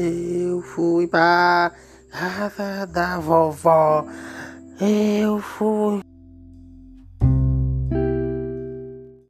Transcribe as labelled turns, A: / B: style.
A: Eu fui pra casa da vovó. Eu fui